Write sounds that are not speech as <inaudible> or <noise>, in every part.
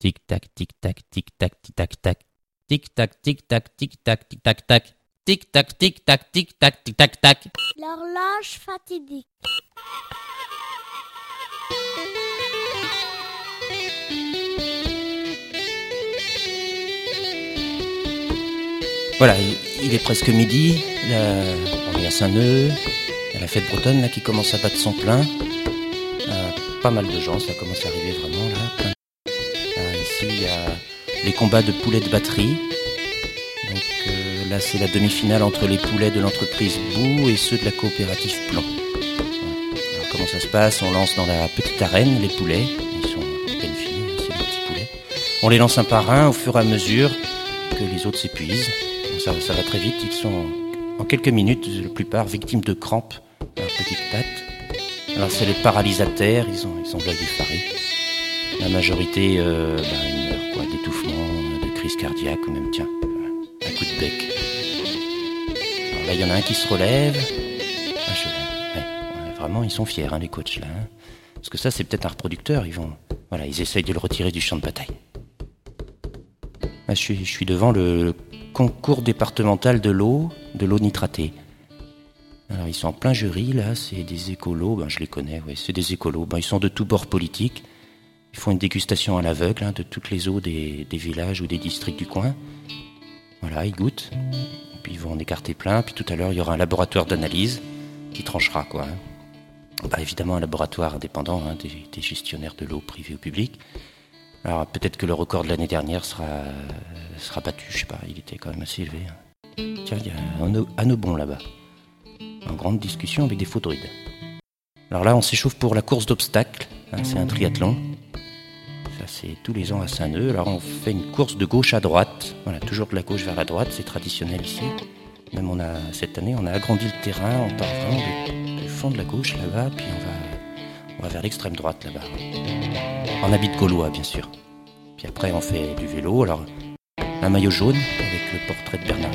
Tic-tac, tic-tac, tic-tac, tic-tac-tac. Tic-tac, tic-tac, tic-tac, tic-tac-tac. Tic-tac, tic-tac, tic-tac, tic-tac-tac. L'horloge fatidique. Voilà, il est presque midi. Là, on est à Saint-Neu. Il y a la fête bretonne là, qui commence à battre son plein. Euh, pas mal de gens, ça commence à arriver vraiment là. Ici, il y a les combats de poulets de batterie. Donc euh, là, c'est la demi-finale entre les poulets de l'entreprise Bou et ceux de la coopérative Plan. Alors, comment ça se passe? On lance dans la petite arène les poulets. Ils sont à peine finis, c'est des petits poulets. On les lance un par un au fur et à mesure que les autres s'épuisent. Ça, va très vite. Ils sont en quelques minutes, la plupart victimes de crampes à leur petite patte. Alors c'est les paralysataires, ils ont, ils ont effaré. La majorité euh, bah, quoi, d'étouffement, euh, de crise cardiaque ou même, tiens, un coup de bec. Alors là, il y en a un qui se relève. Ah, vraiment, ils sont fiers, hein, les coachs, là. hein. Parce que ça, c'est peut-être un reproducteur. Ils vont, voilà, ils essayent de le retirer du champ de bataille. Suis, je suis devant le concours départemental de l'eau, de l'eau nitratée. Alors, ils sont en plein jury, là, c'est des écolos, ben, je les connais, ouais, c'est des écolos. Ben, ils sont de tous bords politiques. Ils font une dégustation à l'aveugle hein, de toutes les eaux des, villages ou des districts du coin. Voilà, ils goûtent. Et puis ils vont en écarter plein. Puis tout à l'heure, il y aura un laboratoire d'analyse qui tranchera, quoi. hein. Bah, évidemment, un laboratoire indépendant hein, des, gestionnaires de l'eau privée ou publique. Alors peut-être que le record de l'année dernière sera, sera battu, je sais pas, il était quand même assez élevé. Tiens, il y a un o- Annebon là-bas. En grande discussion avec des faux druides. Alors là, on s'échauffe pour la course d'obstacles. c'est un triathlon. C'est tous les ans à Saint-Neu. Alors on fait une course de gauche à droite. Voilà, toujours de la gauche vers la droite, c'est traditionnel ici. Même on a, cette année, on a agrandi le terrain, on part vraiment du, fond de la gauche là-bas, puis on va, on va vers l'extrême droite là-bas. En habit de gaulois, bien sûr. Puis après, on fait du vélo. Alors, un maillot jaune avec le portrait de Bernard.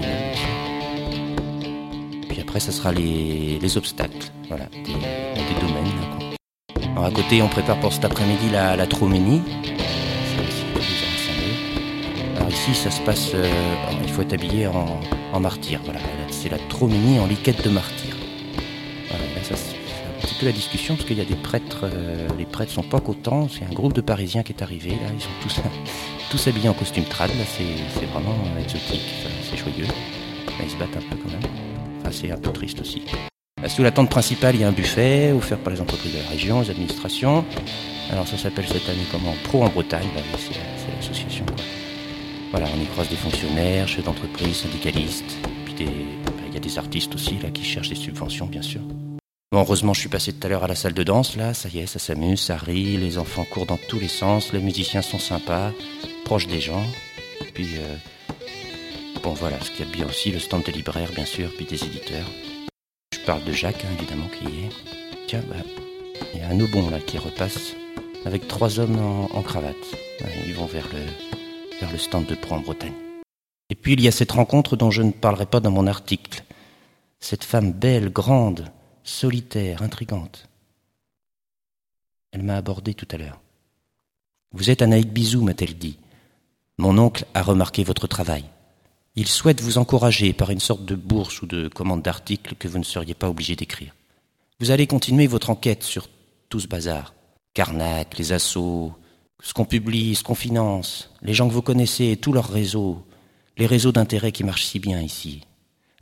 Puis après, ça sera les, les obstacles. Voilà, des, des domaines. Alors, à côté, on prépare pour cet après-midi la, la Troménie. Ici, ça se passe. euh, il faut être habillé en, martyr. Voilà, c'est la Troménie en liquette de martyr. Voilà, là, ça, c'est un petit peu la discussion parce qu'il y a des prêtres. euh, les prêtres sont pas contents. C'est un groupe de Parisiens qui est arrivé. Là, ils sont tous, <laughs> tous habillés en costume trad. Là, c'est vraiment euh, exotique. C'est joyeux. Là, ils se battent un peu quand même. Enfin, c'est un peu triste aussi. Là, Sous la tente principale, il y a un buffet offert par les entreprises de la région, les administrations. Alors ça s'appelle cette année comment? Pro en Bretagne, bah c'est l'association. Voilà, on y croise des fonctionnaires, chefs d'entreprise, syndicalistes, puis des- il y a des artistes aussi là qui cherchent des subventions, bien sûr. Bon, heureusement, je suis passé tout à l'heure à la salle de danse, là, ça y est, ça s'amuse, ça rit, les enfants courent dans tous les sens, les musiciens sont sympas, proches des gens. Puis, euh, bon, voilà, ce qu'il y a bien aussi, le stand des libraires, bien sûr, puis des éditeurs. Je parle de Jacques, hein, évidemment, qui est. Tiens, bah, il y a un Aubon, là, qui repasse avec trois hommes en, cravate. Ils vont vers le, vers le stand de Pro en Bretagne. Et puis, il y a cette rencontre dont je ne parlerai pas dans mon article. Cette femme belle, grande, solitaire, intrigante. Elle m'a abordé tout à l'heure. Vous êtes Anaïk Bizou, m'a-t-elle dit. Mon oncle a remarqué votre travail. Il souhaite vous encourager par une sorte de bourse ou de commande d'articles que vous ne seriez pas obligé d'écrire. Vous allez continuer votre enquête sur tout ce bazar. Carnac, les assauts, ce qu'on publie, ce qu'on finance, les gens que vous connaissez, tous leurs réseaux, les réseaux d'intérêt qui marchent si bien ici.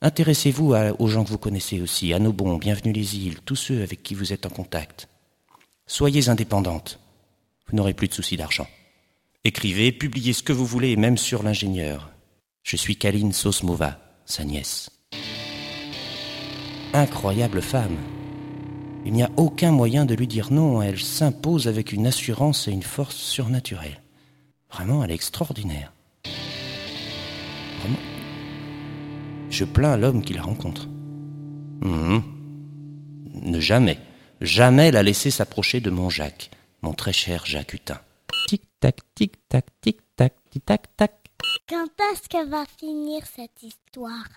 Intéressez-vous aux gens que vous connaissez aussi, à nos bons, bienvenue les îles, tous ceux avec qui vous êtes en contact. Soyez indépendante. Vous n'aurez plus de soucis d'argent. Écrivez, publiez ce que vous voulez, même sur l'ingénieur. Je suis Kaline Sosmova, sa nièce. Incroyable femme. Il n'y a aucun moyen de lui dire non, elle s'impose avec une assurance et une force surnaturelle. Vraiment, elle est extraordinaire. Vraiment. Je plains l'homme qui la rencontre. Mhm. Ne jamais, jamais la laisser s'approcher de mon Jacques, mon très cher Jacques Hutin. Tic-tac, tic-tac, tic-tac, tic-tac-tac. Quand est-ce que va finir cette histoire?